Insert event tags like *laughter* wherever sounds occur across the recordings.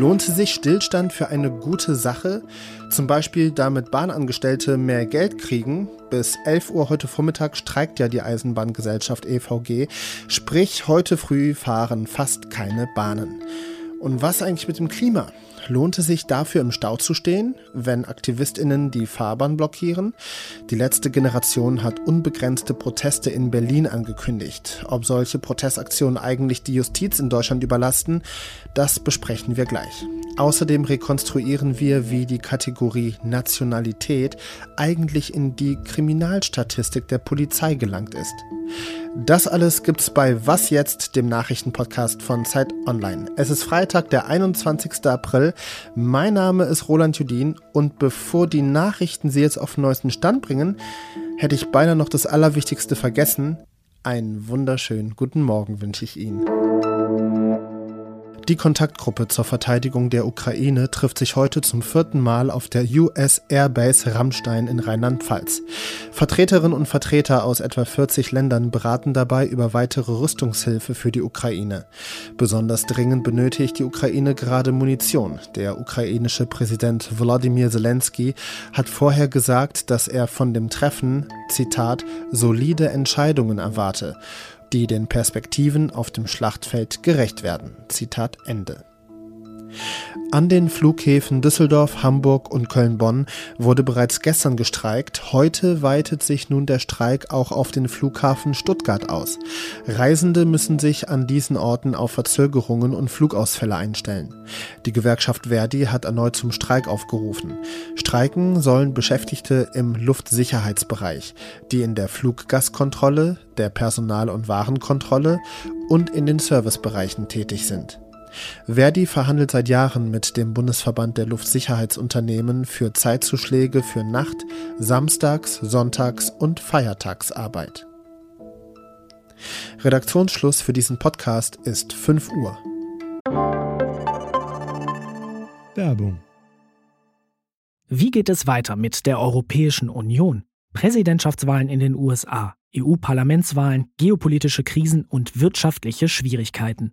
Lohnt sich Stillstand für eine gute Sache? Zum Beispiel, damit Bahnangestellte mehr Geld kriegen? Bis 11 Uhr heute Vormittag streikt ja die Eisenbahngesellschaft EVG. Sprich, heute früh fahren fast keine Bahnen. Und was eigentlich mit dem Klima? Lohnt es sich dafür im Stau zu stehen, wenn AktivistInnen die Fahrbahn blockieren? Die letzte Generation hat unbegrenzte Proteste in Berlin angekündigt. Ob solche Protestaktionen eigentlich die Justiz in Deutschland überlasten, das besprechen wir gleich. Außerdem rekonstruieren wir, wie die Kategorie Nationalität eigentlich in die Kriminalstatistik der Polizei gelangt ist. Das alles gibt's bei Was jetzt, dem Nachrichtenpodcast von Zeit Online. Es ist Freitag, der 21. April. Mein Name ist Roland Judin und bevor die Nachrichten Sie jetzt auf den neuesten Stand bringen, hätte ich beinahe noch das Allerwichtigste vergessen. Einen wunderschönen guten Morgen wünsche ich Ihnen. Die Kontaktgruppe zur Verteidigung der Ukraine trifft sich heute zum vierten Mal auf der US Airbase Rammstein in Rheinland-Pfalz. Vertreterinnen und Vertreter aus etwa 40 Ländern beraten dabei über weitere Rüstungshilfe für die Ukraine. Besonders dringend benötigt die Ukraine gerade Munition. Der ukrainische Präsident Volodymyr Zelensky hat vorher gesagt, dass er von dem Treffen, Zitat, solide Entscheidungen erwarte die den Perspektiven auf dem Schlachtfeld gerecht werden. Zitat Ende. An den Flughäfen Düsseldorf, Hamburg und Köln-Bonn wurde bereits gestern gestreikt. Heute weitet sich nun der Streik auch auf den Flughafen Stuttgart aus. Reisende müssen sich an diesen Orten auf Verzögerungen und Flugausfälle einstellen. Die Gewerkschaft Verdi hat erneut zum Streik aufgerufen. Streiken sollen Beschäftigte im Luftsicherheitsbereich, die in der Fluggastkontrolle, der Personal- und Warenkontrolle und in den Servicebereichen tätig sind. Verdi verhandelt seit Jahren mit dem Bundesverband der Luftsicherheitsunternehmen für Zeitzuschläge für Nacht-, Samstags-, Sonntags- und Feiertagsarbeit. Redaktionsschluss für diesen Podcast ist 5 Uhr. Werbung. Wie geht es weiter mit der Europäischen Union? Präsidentschaftswahlen in den USA, EU-Parlamentswahlen, geopolitische Krisen und wirtschaftliche Schwierigkeiten.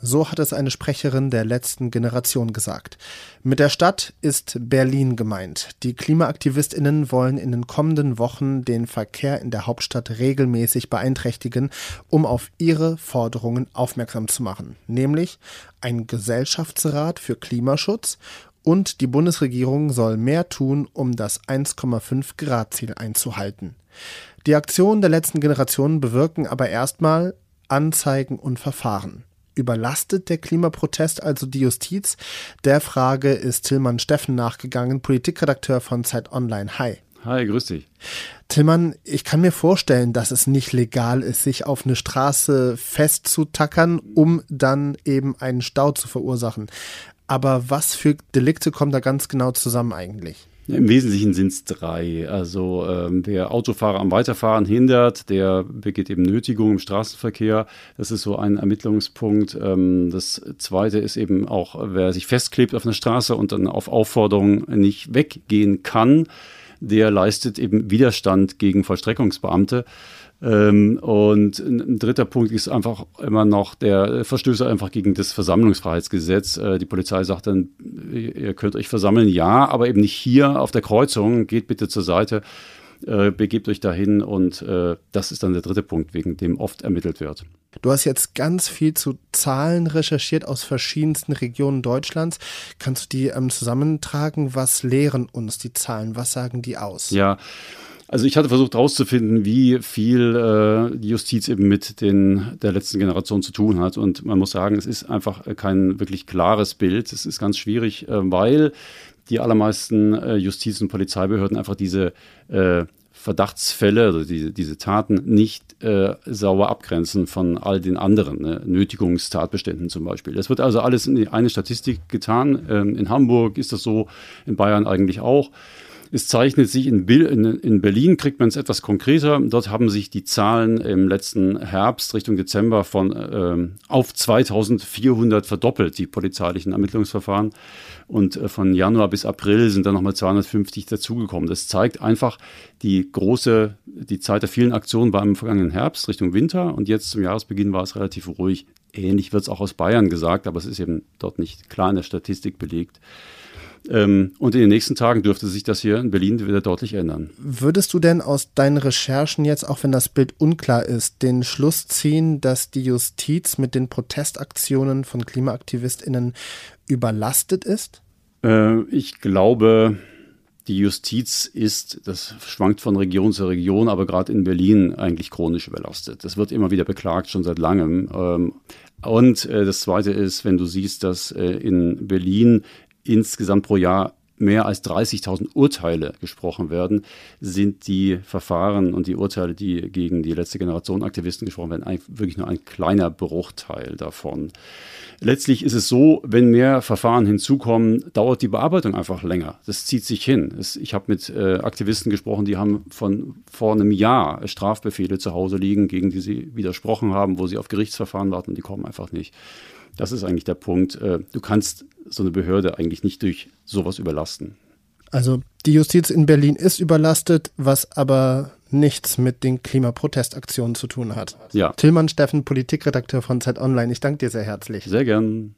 So hat es eine Sprecherin der letzten Generation gesagt. Mit der Stadt ist Berlin gemeint. Die Klimaaktivistinnen wollen in den kommenden Wochen den Verkehr in der Hauptstadt regelmäßig beeinträchtigen, um auf ihre Forderungen aufmerksam zu machen, nämlich ein Gesellschaftsrat für Klimaschutz und die Bundesregierung soll mehr tun, um das 1,5 Grad Ziel einzuhalten. Die Aktionen der letzten Generation bewirken aber erstmal Anzeigen und Verfahren. Überlastet der Klimaprotest also die Justiz? Der Frage ist Tillmann Steffen nachgegangen, Politikredakteur von Zeit Online. Hi. Hi, grüß dich. Tillmann, ich kann mir vorstellen, dass es nicht legal ist, sich auf eine Straße festzutackern, um dann eben einen Stau zu verursachen. Aber was für Delikte kommen da ganz genau zusammen eigentlich? Im Wesentlichen sind es drei. Also ähm, wer Autofahrer am Weiterfahren hindert, der begeht eben Nötigung im Straßenverkehr. Das ist so ein Ermittlungspunkt. Ähm, das zweite ist eben auch, wer sich festklebt auf einer Straße und dann auf Aufforderung nicht weggehen kann, der leistet eben Widerstand gegen Vollstreckungsbeamte. Ähm, und ein dritter Punkt ist einfach immer noch der Verstöße einfach gegen das Versammlungsfreiheitsgesetz. Äh, die Polizei sagt dann, ihr könnt euch versammeln, ja, aber eben nicht hier auf der Kreuzung, geht bitte zur Seite. Äh, begebt euch dahin und äh, das ist dann der dritte Punkt, wegen dem oft ermittelt wird. Du hast jetzt ganz viel zu Zahlen recherchiert aus verschiedensten Regionen Deutschlands. Kannst du die ähm, zusammentragen? Was lehren uns die Zahlen? Was sagen die aus? Ja, also ich hatte versucht herauszufinden, wie viel äh, die Justiz eben mit den, der letzten Generation zu tun hat. Und man muss sagen, es ist einfach kein wirklich klares Bild. Es ist ganz schwierig, äh, weil die allermeisten äh, Justiz- und Polizeibehörden einfach diese äh, Verdachtsfälle, also diese, diese Taten, nicht äh, sauber abgrenzen von all den anderen ne? Nötigungstatbeständen zum Beispiel. Das wird also alles in eine Statistik getan. Ähm, in Hamburg ist das so, in Bayern eigentlich auch. Es zeichnet sich in, in, in Berlin, kriegt man es etwas konkreter. Dort haben sich die Zahlen im letzten Herbst Richtung Dezember von ähm, auf 2400 verdoppelt, die polizeilichen Ermittlungsverfahren. Und äh, von Januar bis April sind dann nochmal 250 dazugekommen. Das zeigt einfach die große, die Zeit der vielen Aktionen war im vergangenen Herbst Richtung Winter und jetzt zum Jahresbeginn war es relativ ruhig. Ähnlich wird es auch aus Bayern gesagt, aber es ist eben dort nicht klar in der Statistik belegt. Ähm, und in den nächsten Tagen dürfte sich das hier in Berlin wieder deutlich ändern. Würdest du denn aus deinen Recherchen jetzt, auch wenn das Bild unklar ist, den Schluss ziehen, dass die Justiz mit den Protestaktionen von KlimaaktivistInnen überlastet ist? Äh, ich glaube, die Justiz ist, das schwankt von Region zu Region, aber gerade in Berlin eigentlich chronisch überlastet. Das wird immer wieder beklagt, schon seit langem. Ähm, und äh, das Zweite ist, wenn du siehst, dass äh, in Berlin insgesamt pro Jahr mehr als 30.000 Urteile gesprochen werden, sind die Verfahren und die Urteile, die gegen die letzte Generation Aktivisten gesprochen werden, wirklich nur ein kleiner Bruchteil davon. Letztlich ist es so, wenn mehr Verfahren hinzukommen, dauert die Bearbeitung einfach länger. Das zieht sich hin. Ich habe mit äh, Aktivisten gesprochen, die haben von vor einem Jahr Strafbefehle zu Hause liegen, gegen die sie widersprochen haben, wo sie auf Gerichtsverfahren warten, die kommen einfach nicht. Das ist eigentlich der Punkt. Äh, du kannst so eine Behörde eigentlich nicht durch sowas überlasten. Also die Justiz in Berlin ist überlastet, was aber nichts mit den Klimaprotestaktionen zu tun hat. Ja. Tillmann Steffen, Politikredakteur von Zeit Online, ich danke dir sehr herzlich. Sehr gern.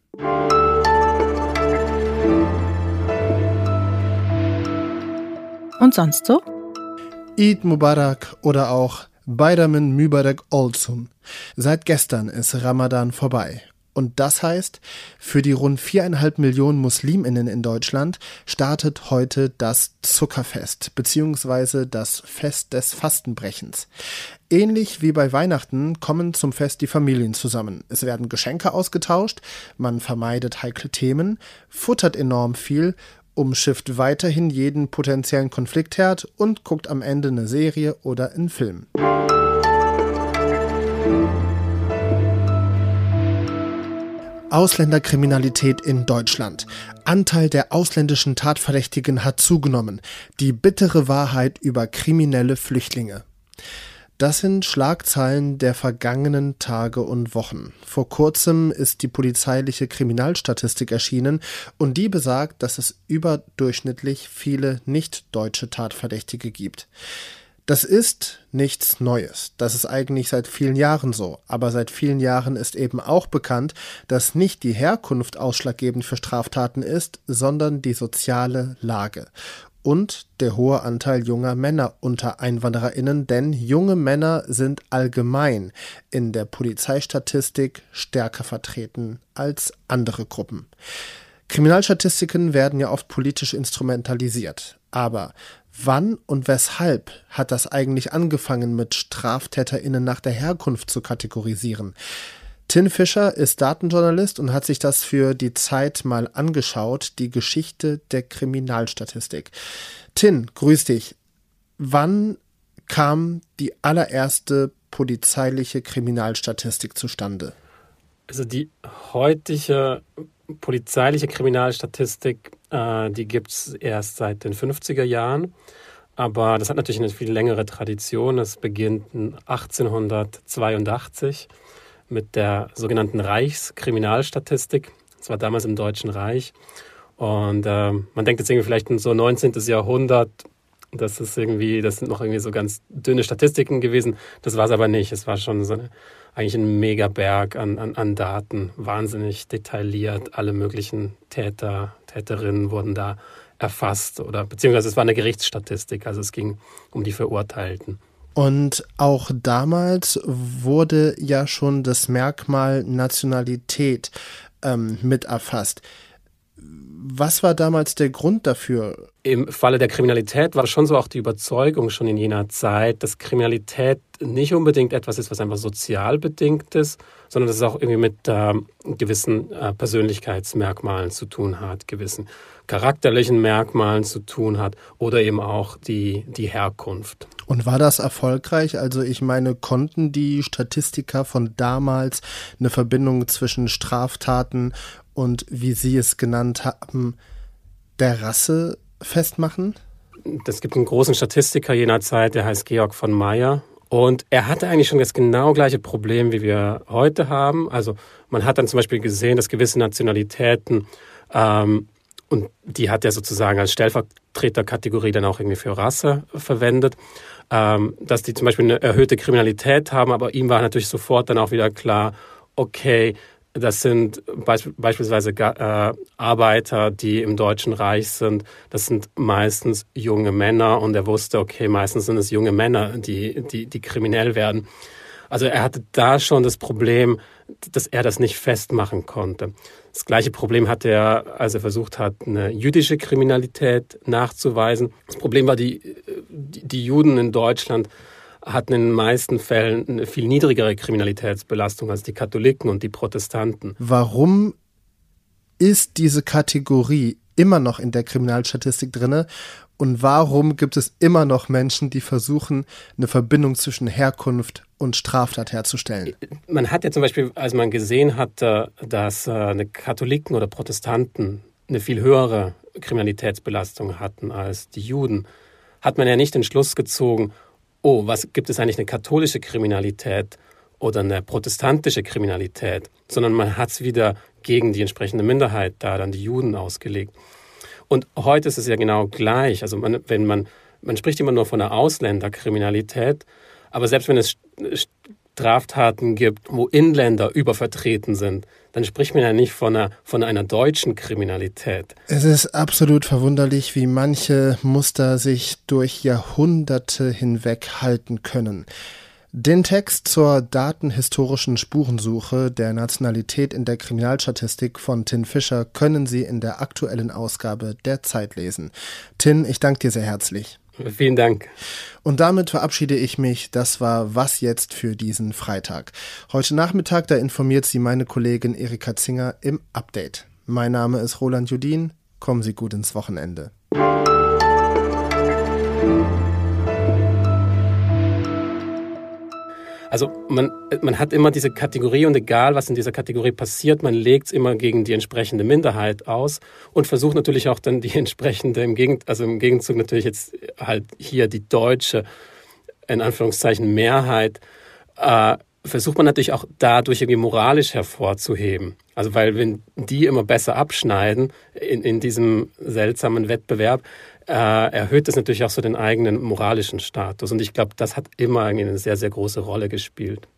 Und sonst so? Eid Mubarak oder auch Bayramin Mübarek Olsun. Seit gestern ist Ramadan vorbei und das heißt, für die rund viereinhalb Millionen Musliminnen in Deutschland startet heute das Zuckerfest beziehungsweise das Fest des Fastenbrechens. Ähnlich wie bei Weihnachten kommen zum Fest die Familien zusammen. Es werden Geschenke ausgetauscht, man vermeidet heikle Themen, futtert enorm viel umschifft weiterhin jeden potenziellen Konfliktherd und guckt am Ende eine Serie oder einen Film. Ausländerkriminalität in Deutschland. Anteil der ausländischen Tatverdächtigen hat zugenommen. Die bittere Wahrheit über kriminelle Flüchtlinge. Das sind Schlagzeilen der vergangenen Tage und Wochen. Vor kurzem ist die polizeiliche Kriminalstatistik erschienen und die besagt, dass es überdurchschnittlich viele nicht-deutsche Tatverdächtige gibt. Das ist nichts Neues. Das ist eigentlich seit vielen Jahren so. Aber seit vielen Jahren ist eben auch bekannt, dass nicht die Herkunft ausschlaggebend für Straftaten ist, sondern die soziale Lage. Und der hohe Anteil junger Männer unter Einwandererinnen, denn junge Männer sind allgemein in der Polizeistatistik stärker vertreten als andere Gruppen. Kriminalstatistiken werden ja oft politisch instrumentalisiert. Aber Wann und weshalb hat das eigentlich angefangen, mit StraftäterInnen nach der Herkunft zu kategorisieren? Tin Fischer ist Datenjournalist und hat sich das für die Zeit mal angeschaut, die Geschichte der Kriminalstatistik. Tin, grüß dich. Wann kam die allererste polizeiliche Kriminalstatistik zustande? Also die heutige polizeiliche Kriminalstatistik, äh, die gibt es erst seit den 50er Jahren. Aber das hat natürlich eine viel längere Tradition. Es beginnt 1882 mit der sogenannten Reichskriminalstatistik. Das war damals im Deutschen Reich. Und äh, man denkt jetzt irgendwie vielleicht in so 19. Jahrhundert, das ist irgendwie, das sind noch irgendwie so ganz dünne Statistiken gewesen. Das war es aber nicht. Es war schon so eine eigentlich ein Megaberg an, an, an Daten, wahnsinnig detailliert. Alle möglichen Täter, Täterinnen wurden da erfasst oder beziehungsweise es war eine Gerichtsstatistik, also es ging um die Verurteilten. Und auch damals wurde ja schon das Merkmal Nationalität ähm, mit erfasst. Was war damals der Grund dafür? im Falle der Kriminalität war schon so auch die Überzeugung schon in jener Zeit, dass Kriminalität nicht unbedingt etwas ist, was einfach sozial bedingt ist, sondern dass es auch irgendwie mit äh, gewissen äh, Persönlichkeitsmerkmalen zu tun hat, gewissen charakterlichen Merkmalen zu tun hat oder eben auch die, die Herkunft. Und war das erfolgreich? Also ich meine, konnten die Statistiker von damals eine Verbindung zwischen Straftaten und, wie Sie es genannt haben, der Rasse festmachen? Es gibt einen großen Statistiker jener Zeit, der heißt Georg von Meyer. Und er hatte eigentlich schon das genau gleiche Problem, wie wir heute haben. Also man hat dann zum Beispiel gesehen, dass gewisse Nationalitäten, ähm, und die hat er sozusagen als Stellvertreterkategorie dann auch irgendwie für Rasse verwendet, ähm, dass die zum Beispiel eine erhöhte Kriminalität haben, aber ihm war natürlich sofort dann auch wieder klar, okay, das sind beisp beispielsweise äh, Arbeiter, die im Deutschen Reich sind. Das sind meistens junge Männer und er wusste, okay, meistens sind es junge Männer, die, die, die kriminell werden. Also er hatte da schon das Problem, dass er das nicht festmachen konnte. Das gleiche Problem hatte er, als er versucht hat, eine jüdische Kriminalität nachzuweisen. Das Problem war, die, die, die Juden in Deutschland hatten in den meisten Fällen eine viel niedrigere Kriminalitätsbelastung als die Katholiken und die Protestanten. Warum ist diese Kategorie immer noch in der Kriminalstatistik drinne und warum gibt es immer noch Menschen, die versuchen, eine Verbindung zwischen Herkunft und Straftat herzustellen? Man hat ja zum Beispiel, als man gesehen hat, dass äh, eine Katholiken oder Protestanten eine viel höhere Kriminalitätsbelastung hatten als die Juden, hat man ja nicht den Schluss gezogen, oh, was gibt es eigentlich eine katholische Kriminalität oder eine protestantische Kriminalität, sondern man hat es wieder gegen die entsprechende Minderheit da, dann die Juden ausgelegt. Und heute ist es ja genau gleich. Also man, wenn man, man spricht immer nur von der Ausländerkriminalität, aber selbst wenn es Straftaten gibt, wo Inländer übervertreten sind, dann spricht man ja nicht von einer, von einer deutschen Kriminalität. Es ist absolut verwunderlich, wie manche Muster sich durch Jahrhunderte hinweg halten können. Den Text zur datenhistorischen Spurensuche der Nationalität in der Kriminalstatistik von Tin Fischer können Sie in der aktuellen Ausgabe der Zeit lesen. Tin, ich danke dir sehr herzlich. Vielen Dank. Und damit verabschiede ich mich. Das war Was jetzt für diesen Freitag. Heute Nachmittag, da informiert Sie meine Kollegin Erika Zinger im Update. Mein Name ist Roland Judin. Kommen Sie gut ins Wochenende. Also man, man hat immer diese Kategorie und egal, was in dieser Kategorie passiert, man legt es immer gegen die entsprechende Minderheit aus und versucht natürlich auch dann die *laughs* entsprechende, im Gegend, also im Gegenzug natürlich jetzt halt hier die deutsche, in Anführungszeichen, Mehrheit, äh, versucht man natürlich auch dadurch irgendwie moralisch hervorzuheben. Also weil wenn die immer besser abschneiden in, in diesem seltsamen Wettbewerb, äh, erhöht es natürlich auch so den eigenen moralischen Status. Und ich glaube, das hat immer eine sehr, sehr große Rolle gespielt.